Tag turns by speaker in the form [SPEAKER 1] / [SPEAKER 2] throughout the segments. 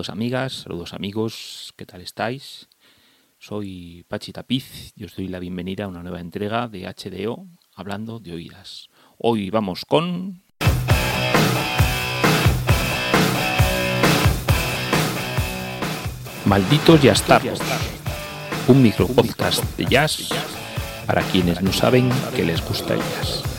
[SPEAKER 1] Saludos amigas, saludos amigos, ¿qué tal estáis? Soy Pachi Tapiz y os doy la bienvenida a una nueva entrega de HDO hablando de oídas. Hoy vamos con... Malditos Jazz un micro podcast de jazz para quienes no saben que les gusta el jazz.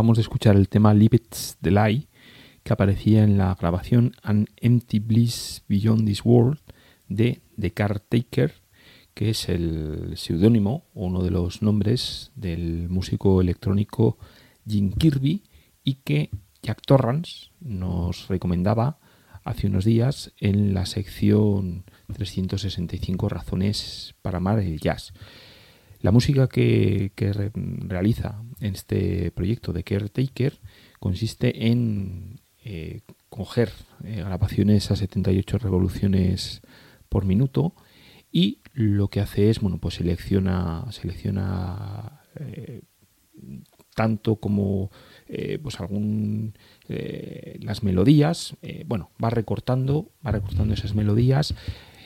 [SPEAKER 1] De escuchar el tema Libets the Lie, que aparecía en la grabación An Empty Bliss Beyond This World de The Caretaker, que es el seudónimo, uno de los nombres del músico electrónico Jim Kirby y que Jack Torrance nos recomendaba hace unos días en la sección 365 razones para amar el jazz. La música que, realiza en este proyecto de Caretaker consiste en eh, coger eh, grabaciones a 78 revoluciones por minuto y lo que hace es, bueno, pues selecciona, selecciona eh, tanto como pues algún las melodías, bueno, va recortando, va recortando esas melodías,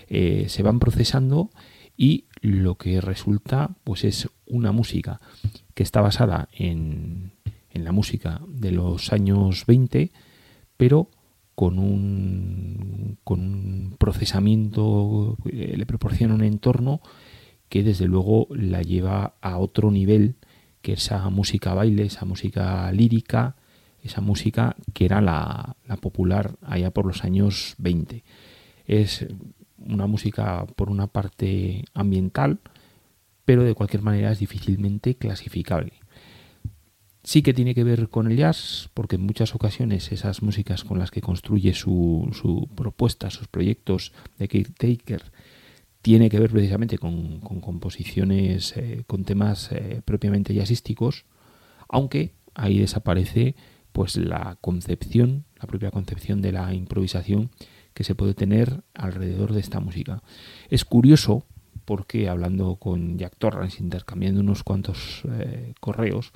[SPEAKER 1] se van procesando y lo que resulta pues es una música que está basada en, en la música de los años 20, pero con un, con un procesamiento, eh, le proporciona un entorno que desde luego la lleva a otro nivel que esa música baile, esa música lírica, esa música que era la, la popular allá por los años 20. Es una música por una parte ambiental, pero de cualquier manera es difícilmente clasificable. Sí que tiene que ver con el jazz, porque en muchas ocasiones esas músicas con las que construye su, su propuesta, sus proyectos de Kate Taker, tiene que ver precisamente con, composiciones, eh, con temas eh, propiamente jazzísticos, aunque ahí desaparece pues la concepción, la propia concepción de la improvisación que se puede tener alrededor de esta música. Es curioso porque hablando con Jack Torrance, intercambiando unos cuantos eh, correos,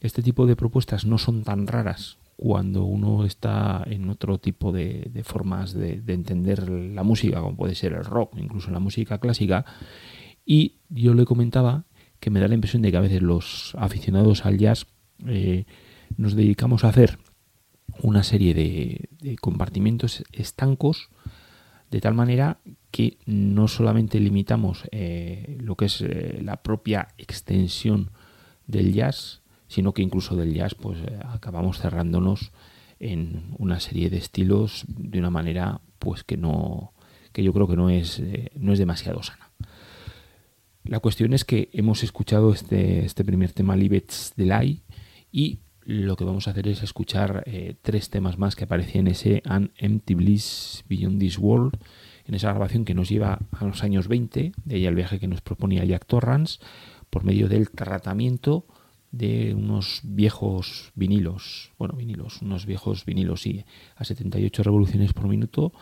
[SPEAKER 1] este tipo de propuestas no son tan raras cuando uno está en otro tipo de, formas de, entender la música, como puede ser el rock, incluso la música clásica. Y yo le comentaba que me da la impresión de que a veces los aficionados al jazz eh, nos dedicamos a hacer una serie de, compartimentos estancos de tal manera que no solamente limitamos eh, lo que es eh, la propia extensión del jazz, sino que incluso del jazz pues eh, acabamos cerrándonos en una serie de estilos de una manera pues que no que yo creo que no es no es demasiado sana. La cuestión es que hemos escuchado este, este primer tema Libets de Lai y lo que vamos a hacer es escuchar eh, tres temas más que aparecían en ese An Empty Bliss Beyond This World, en esa grabación que nos lleva a los años 20, de ahí el viaje que nos proponía Jack Torrance, por medio del tratamiento de unos viejos vinilos, bueno, vinilos, unos viejos vinilos, sí, a 78 revoluciones por minuto,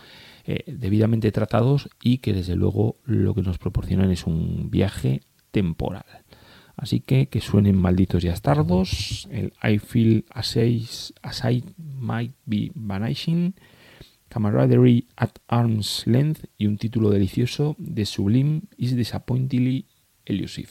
[SPEAKER 1] eh, debidamente tratados y que desde luego lo que nos proporcionan es un viaje temporal. Así que que suenen malditos y astardos, el I feel as I, might be vanishing, camaraderie at arm's length y un título delicioso de Sublime is disappointingly elusive.